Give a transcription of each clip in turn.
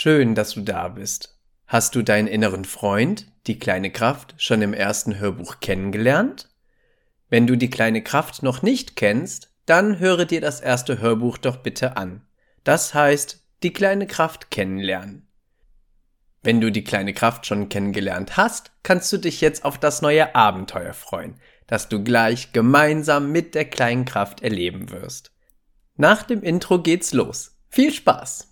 Schön, dass du da bist. Hast du deinen inneren Freund, die kleine Kraft, schon im ersten Hörbuch kennengelernt? Wenn du die kleine Kraft noch nicht kennst, dann höre dir das erste Hörbuch doch bitte an. Das heißt, die kleine Kraft kennenlernen. Wenn du die kleine Kraft schon kennengelernt hast, kannst du dich jetzt auf das neue Abenteuer freuen, das du gleich gemeinsam mit der kleinen Kraft erleben wirst. Nach dem Intro geht's los. Viel Spaß!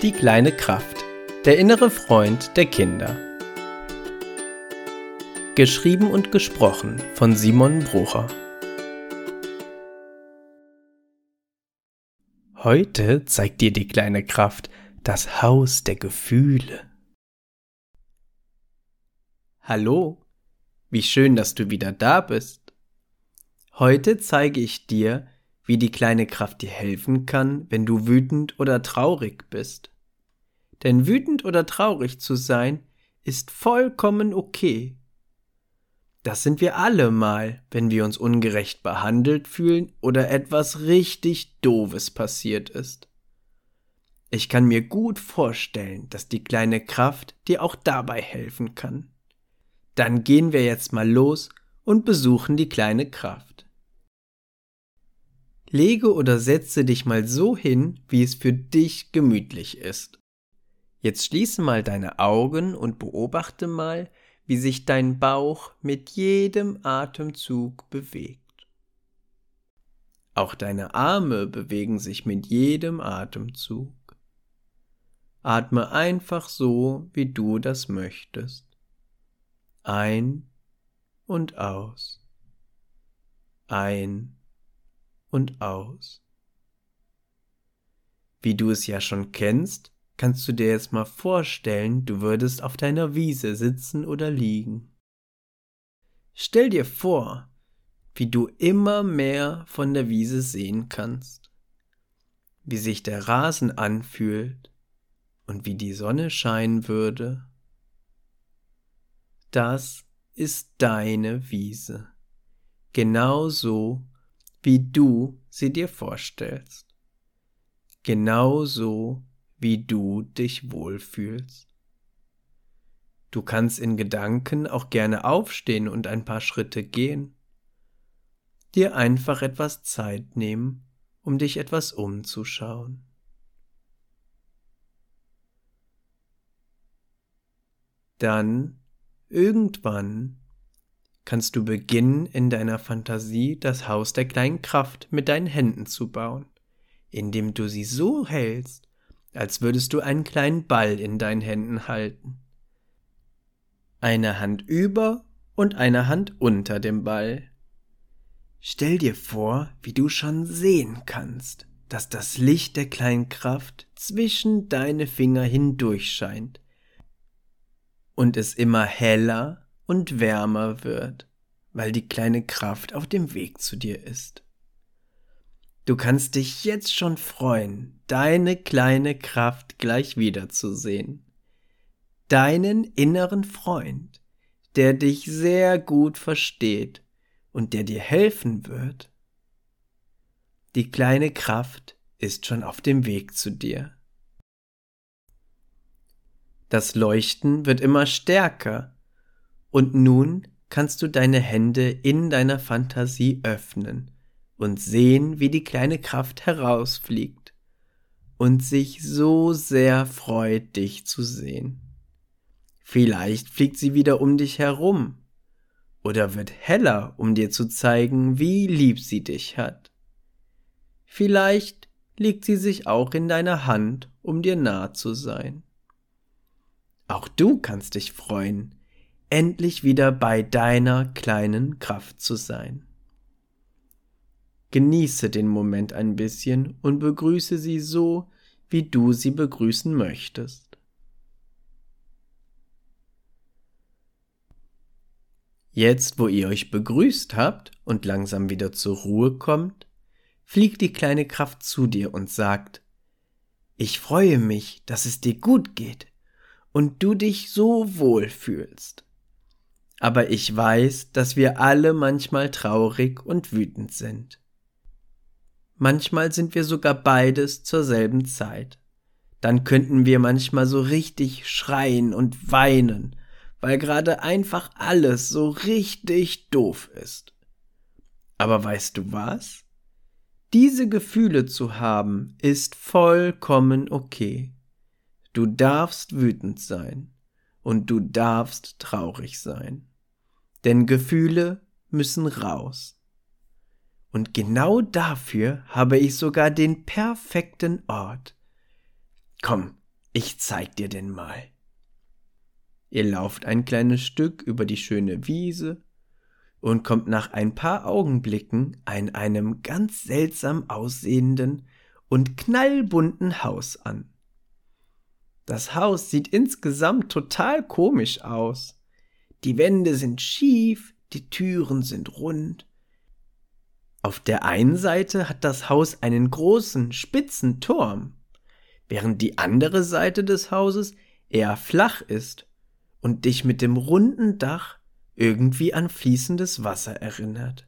Die kleine Kraft. Der innere Freund der Kinder. Geschrieben und gesprochen von Simon Brucher. Heute zeigt dir die kleine Kraft das Haus der Gefühle. Hallo, wie schön, dass du wieder da bist. Heute zeige ich dir, wie die kleine Kraft dir helfen kann, wenn du wütend oder traurig bist. Denn wütend oder traurig zu sein ist vollkommen okay. Das sind wir alle mal, wenn wir uns ungerecht behandelt fühlen oder etwas richtig Doofes passiert ist. Ich kann mir gut vorstellen, dass die kleine Kraft dir auch dabei helfen kann. Dann gehen wir jetzt mal los und besuchen die kleine Kraft. Lege oder setze dich mal so hin, wie es für dich gemütlich ist. Jetzt schließe mal deine Augen und beobachte mal, wie sich dein Bauch mit jedem Atemzug bewegt. Auch deine Arme bewegen sich mit jedem Atemzug. Atme einfach so, wie du das möchtest. Ein und aus. Ein und aus. Wie du es ja schon kennst, kannst du dir jetzt mal vorstellen, du würdest auf deiner Wiese sitzen oder liegen. Stell dir vor, wie du immer mehr von der Wiese sehen kannst, wie sich der Rasen anfühlt und wie die Sonne scheinen würde. Das ist deine Wiese, genau so, wie du sie dir vorstellst. Genau so, wie du dich wohlfühlst. Du kannst in Gedanken auch gerne aufstehen und ein paar Schritte gehen. Dir einfach etwas Zeit nehmen, um dich etwas umzuschauen. Dann, irgendwann, kannst du beginnen, in deiner Fantasie das Haus der kleinen Kraft mit deinen Händen zu bauen, indem du sie so hältst, als würdest du einen kleinen Ball in deinen Händen halten. Eine Hand über und eine Hand unter dem Ball. Stell dir vor, wie du schon sehen kannst, dass das Licht der kleinen Kraft zwischen deine Finger hindurch scheint und es immer heller und wärmer wird, weil die kleine Kraft auf dem Weg zu dir ist. Du kannst dich jetzt schon freuen, deine kleine Kraft gleich wiederzusehen. Deinen inneren Freund, der dich sehr gut versteht und der dir helfen wird. Die kleine Kraft ist schon auf dem Weg zu dir. Das Leuchten wird immer stärker und nun kannst du deine Hände in deiner Fantasie öffnen und sehen, wie die kleine Kraft herausfliegt und sich so sehr freut, dich zu sehen. Vielleicht fliegt sie wieder um dich herum oder wird heller, um dir zu zeigen, wie lieb sie dich hat. Vielleicht legt sie sich auch in deiner Hand, um dir nah zu sein. Auch du kannst dich freuen, endlich wieder bei deiner kleinen Kraft zu sein. Genieße den Moment ein bisschen und begrüße sie so, wie du sie begrüßen möchtest. Jetzt, wo ihr euch begrüßt habt und langsam wieder zur Ruhe kommt, fliegt die kleine Kraft zu dir und sagt, ich freue mich, dass es dir gut geht und du dich so wohl fühlst aber ich weiß, dass wir alle manchmal traurig und wütend sind. manchmal sind wir sogar beides zur selben Zeit. Dann könnten wir manchmal so richtig schreien und weinen, weil gerade einfach alles so richtig doof ist. Aber weißt du was? Diese Gefühle zu haben, ist vollkommen okay. Du darfst wütend sein und du darfst traurig sein. Denn Gefühle müssen raus. Und genau dafür habe ich sogar den perfekten Ort. Komm, ich zeig dir den mal. Ihr lauft ein kleines Stück über die schöne Wiese und kommt nach ein paar Augenblicken an einem ganz seltsam aussehenden und knallbunten Haus an. Das Haus sieht insgesamt total komisch aus. Die Wände sind schief, die Türen sind rund. Auf der einen Seite hat das Haus einen großen, spitzen Turm, während die andere Seite des Hauses eher flach ist und dich mit dem runden Dach irgendwie an fließendes Wasser erinnert.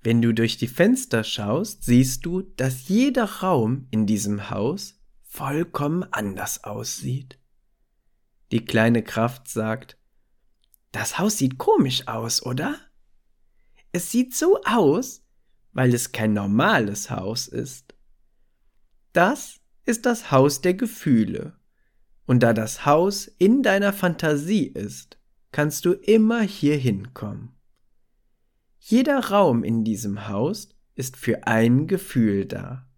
Wenn du durch die Fenster schaust, siehst du, dass jeder Raum in diesem Haus vollkommen anders aussieht. Die kleine Kraft sagt, das Haus sieht komisch aus, oder? Es sieht so aus, weil es kein normales Haus ist. Das ist das Haus der Gefühle und da das Haus in deiner Fantasie ist, kannst du immer hier hinkommen. Jeder Raum in diesem Haus ist für ein Gefühl da.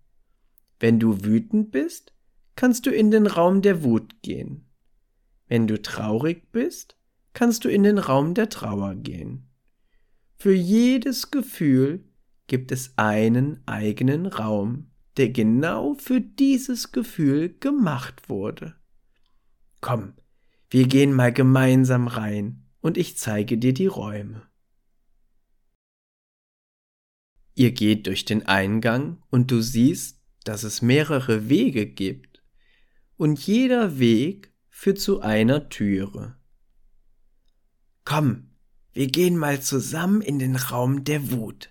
Wenn du wütend bist, kannst du in den Raum der Wut gehen. Wenn du traurig bist, kannst du in den Raum der Trauer gehen. Für jedes Gefühl gibt es einen eigenen Raum, der genau für dieses Gefühl gemacht wurde. Komm, wir gehen mal gemeinsam rein und ich zeige dir die Räume. Ihr geht durch den Eingang und du siehst, dass es mehrere Wege gibt und jeder Weg führt zu einer Türe. Komm, wir gehen mal zusammen in den Raum der Wut,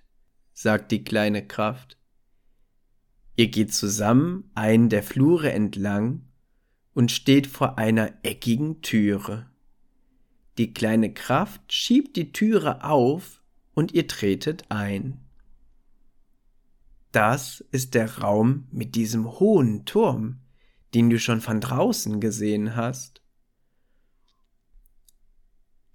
sagt die kleine Kraft. Ihr geht zusammen einen der Flure entlang und steht vor einer eckigen Türe. Die kleine Kraft schiebt die Türe auf und ihr tretet ein. Das ist der Raum mit diesem hohen Turm, den du schon von draußen gesehen hast.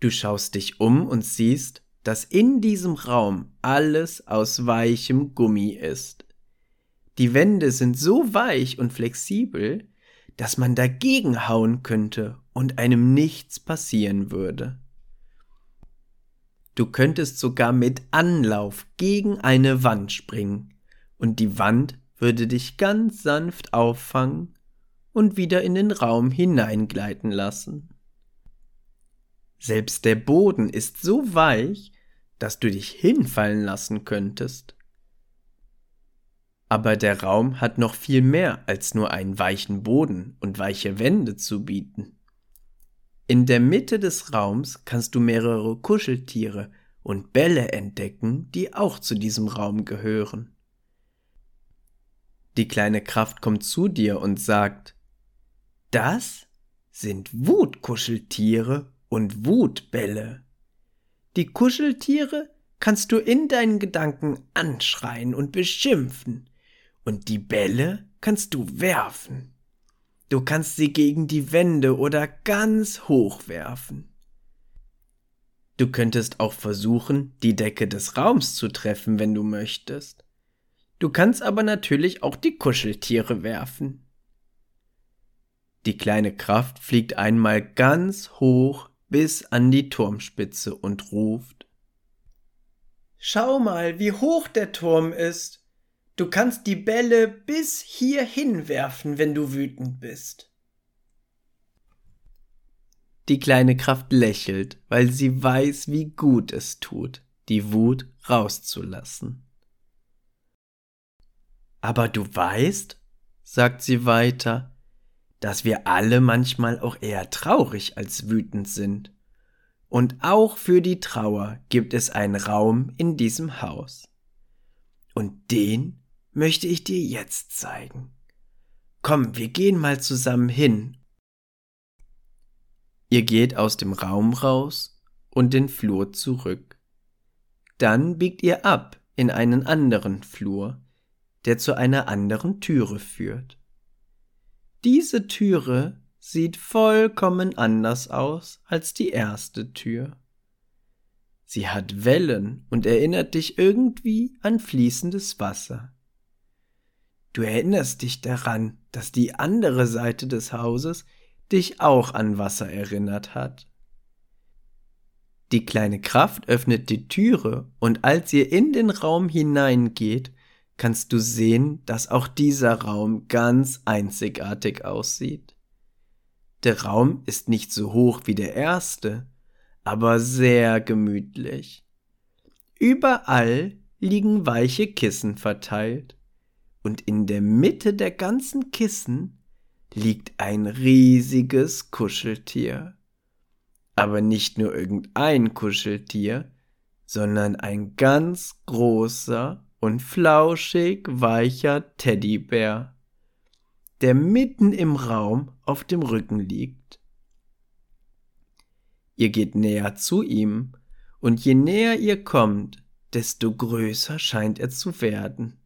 Du schaust dich um und siehst, dass in diesem Raum alles aus weichem Gummi ist. Die Wände sind so weich und flexibel, dass man dagegen hauen könnte und einem nichts passieren würde. Du könntest sogar mit Anlauf gegen eine Wand springen, und die Wand würde dich ganz sanft auffangen und wieder in den Raum hineingleiten lassen. Selbst der Boden ist so weich, dass du dich hinfallen lassen könntest. Aber der Raum hat noch viel mehr als nur einen weichen Boden und weiche Wände zu bieten. In der Mitte des Raums kannst du mehrere Kuscheltiere und Bälle entdecken, die auch zu diesem Raum gehören. Die kleine Kraft kommt zu dir und sagt, das sind Wutkuscheltiere und Wutbälle. Die Kuscheltiere kannst du in deinen Gedanken anschreien und beschimpfen, und die Bälle kannst du werfen. Du kannst sie gegen die Wände oder ganz hoch werfen. Du könntest auch versuchen, die Decke des Raums zu treffen, wenn du möchtest. Du kannst aber natürlich auch die Kuscheltiere werfen. Die kleine Kraft fliegt einmal ganz hoch bis an die Turmspitze und ruft Schau mal, wie hoch der Turm ist. Du kannst die Bälle bis hierhin werfen, wenn du wütend bist. Die kleine Kraft lächelt, weil sie weiß, wie gut es tut, die Wut rauszulassen. Aber du weißt, sagt sie weiter, dass wir alle manchmal auch eher traurig als wütend sind. Und auch für die Trauer gibt es einen Raum in diesem Haus. Und den möchte ich dir jetzt zeigen. Komm, wir gehen mal zusammen hin. Ihr geht aus dem Raum raus und den Flur zurück. Dann biegt ihr ab in einen anderen Flur, der zu einer anderen Türe führt. Diese Türe sieht vollkommen anders aus als die erste Tür. Sie hat Wellen und erinnert dich irgendwie an fließendes Wasser. Du erinnerst dich daran, dass die andere Seite des Hauses dich auch an Wasser erinnert hat. Die kleine Kraft öffnet die Türe und als ihr in den Raum hineingeht, kannst du sehen, dass auch dieser Raum ganz einzigartig aussieht. Der Raum ist nicht so hoch wie der erste, aber sehr gemütlich. Überall liegen weiche Kissen verteilt, und in der Mitte der ganzen Kissen liegt ein riesiges Kuscheltier. Aber nicht nur irgendein Kuscheltier, sondern ein ganz großer und flauschig weicher Teddybär, der mitten im Raum auf dem Rücken liegt. Ihr geht näher zu ihm, und je näher ihr kommt, desto größer scheint er zu werden.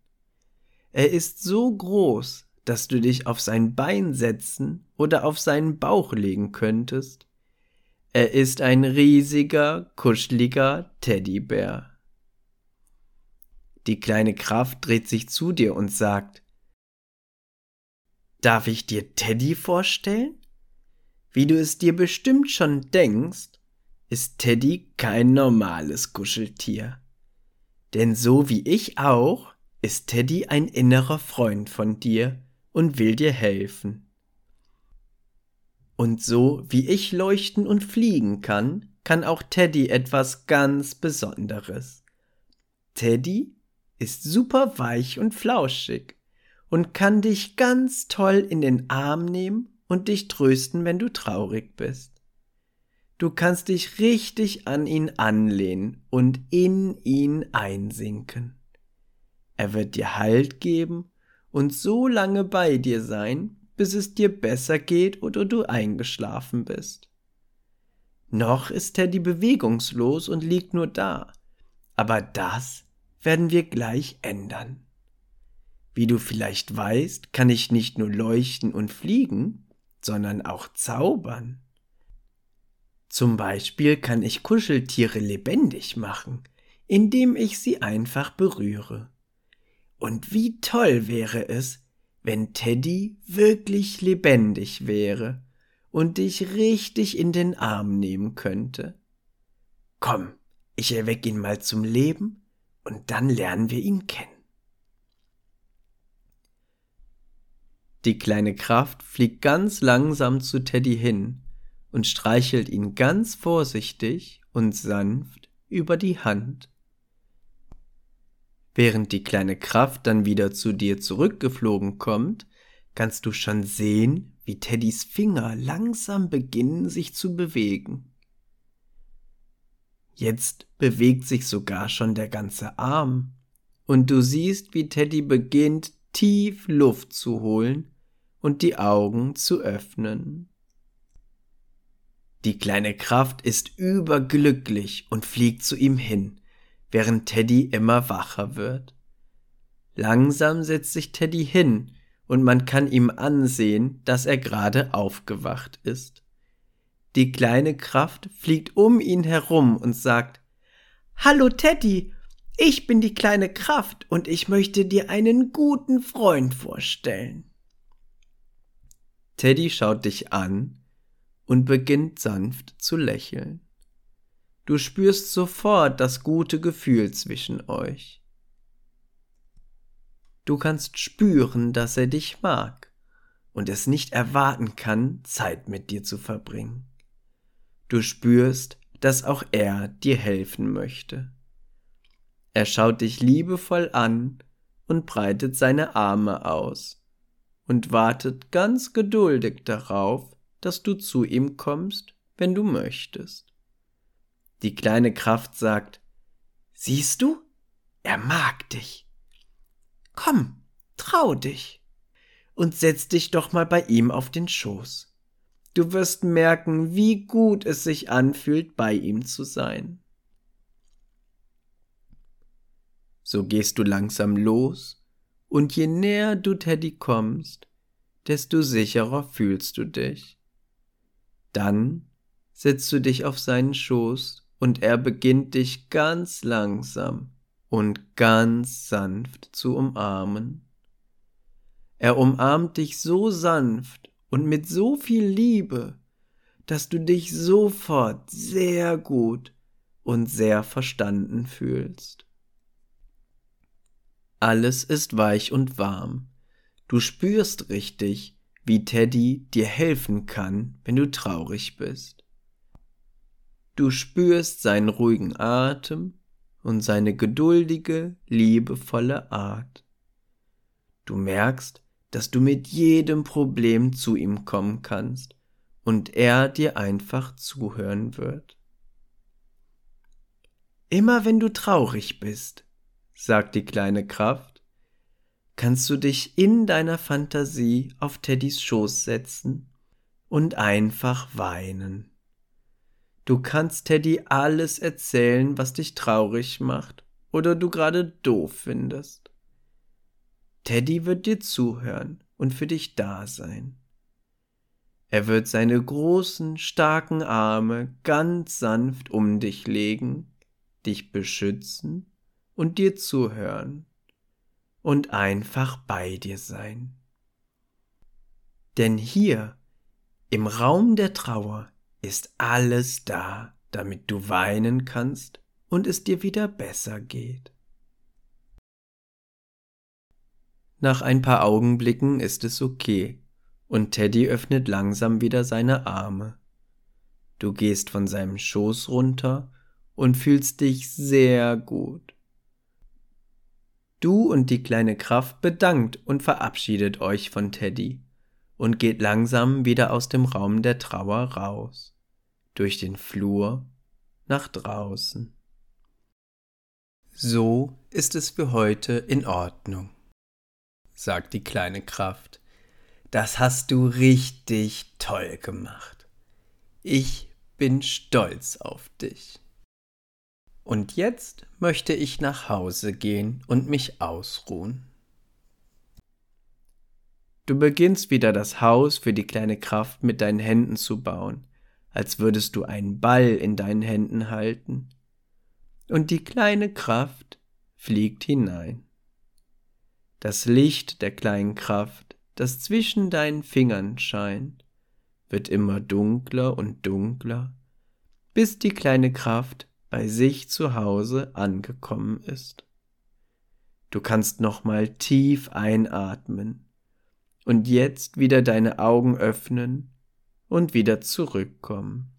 Er ist so groß, dass du dich auf sein Bein setzen oder auf seinen Bauch legen könntest. Er ist ein riesiger, kuscheliger Teddybär. Die kleine Kraft dreht sich zu dir und sagt, Darf ich dir Teddy vorstellen? Wie du es dir bestimmt schon denkst, ist Teddy kein normales Kuscheltier. Denn so wie ich auch, ist Teddy ein innerer Freund von dir und will dir helfen. Und so wie ich leuchten und fliegen kann, kann auch Teddy etwas ganz Besonderes. Teddy ist super weich und flauschig und kann dich ganz toll in den Arm nehmen und dich trösten, wenn du traurig bist. Du kannst dich richtig an ihn anlehnen und in ihn einsinken. Er wird dir Halt geben und so lange bei dir sein, bis es dir besser geht oder du eingeschlafen bist. Noch ist Teddy bewegungslos und liegt nur da, aber das werden wir gleich ändern. Wie du vielleicht weißt, kann ich nicht nur leuchten und fliegen, sondern auch zaubern. Zum Beispiel kann ich Kuscheltiere lebendig machen, indem ich sie einfach berühre. Und wie toll wäre es, wenn Teddy wirklich lebendig wäre und dich richtig in den Arm nehmen könnte. Komm, ich erweck ihn mal zum Leben und dann lernen wir ihn kennen. Die kleine Kraft fliegt ganz langsam zu Teddy hin und streichelt ihn ganz vorsichtig und sanft über die Hand. Während die kleine Kraft dann wieder zu dir zurückgeflogen kommt, kannst du schon sehen, wie Teddys Finger langsam beginnen sich zu bewegen. Jetzt bewegt sich sogar schon der ganze Arm, und du siehst, wie Teddy beginnt, tief Luft zu holen und die Augen zu öffnen. Die kleine Kraft ist überglücklich und fliegt zu ihm hin, während Teddy immer wacher wird. Langsam setzt sich Teddy hin und man kann ihm ansehen, dass er gerade aufgewacht ist. Die kleine Kraft fliegt um ihn herum und sagt Hallo Teddy, ich bin die kleine Kraft und ich möchte dir einen guten Freund vorstellen. Teddy schaut dich an und beginnt sanft zu lächeln. Du spürst sofort das gute Gefühl zwischen euch. Du kannst spüren, dass er dich mag und es nicht erwarten kann, Zeit mit dir zu verbringen. Du spürst, dass auch er dir helfen möchte. Er schaut dich liebevoll an und breitet seine Arme aus und wartet ganz geduldig darauf, dass du zu ihm kommst, wenn du möchtest. Die kleine Kraft sagt, Siehst du, er mag dich. Komm, trau dich und setz dich doch mal bei ihm auf den Schoß. Du wirst merken, wie gut es sich anfühlt, bei ihm zu sein. So gehst du langsam los, und je näher du Teddy kommst, desto sicherer fühlst du dich. Dann setzt du dich auf seinen Schoß und er beginnt dich ganz langsam und ganz sanft zu umarmen. Er umarmt dich so sanft und mit so viel Liebe, dass du dich sofort sehr gut und sehr verstanden fühlst. Alles ist weich und warm. Du spürst richtig, wie Teddy dir helfen kann, wenn du traurig bist. Du spürst seinen ruhigen Atem und seine geduldige, liebevolle Art. Du merkst, dass du mit jedem Problem zu ihm kommen kannst und er dir einfach zuhören wird. Immer wenn du traurig bist, sagt die kleine Kraft, kannst du dich in deiner Fantasie auf Teddys Schoß setzen und einfach weinen. Du kannst Teddy alles erzählen, was dich traurig macht oder du gerade doof findest. Teddy wird dir zuhören und für dich da sein. Er wird seine großen, starken Arme ganz sanft um dich legen, dich beschützen und dir zuhören und einfach bei dir sein. Denn hier, im Raum der Trauer, ist alles da, damit du weinen kannst und es dir wieder besser geht. Nach ein paar Augenblicken ist es okay und Teddy öffnet langsam wieder seine Arme. Du gehst von seinem Schoß runter und fühlst dich sehr gut. Du und die kleine Kraft bedankt und verabschiedet euch von Teddy und geht langsam wieder aus dem Raum der Trauer raus, durch den Flur nach draußen. So ist es für heute in Ordnung sagt die kleine Kraft. Das hast du richtig toll gemacht. Ich bin stolz auf dich. Und jetzt möchte ich nach Hause gehen und mich ausruhen. Du beginnst wieder das Haus für die kleine Kraft mit deinen Händen zu bauen, als würdest du einen Ball in deinen Händen halten. Und die kleine Kraft fliegt hinein. Das Licht der kleinen Kraft, das zwischen deinen Fingern scheint, wird immer dunkler und dunkler, bis die kleine Kraft bei sich zu Hause angekommen ist. Du kannst nochmal tief einatmen und jetzt wieder deine Augen öffnen und wieder zurückkommen.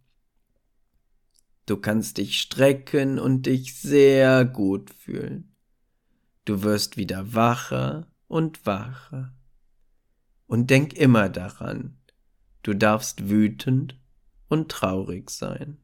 Du kannst dich strecken und dich sehr gut fühlen. Du wirst wieder wacher und wacher. Und denk immer daran, du darfst wütend und traurig sein.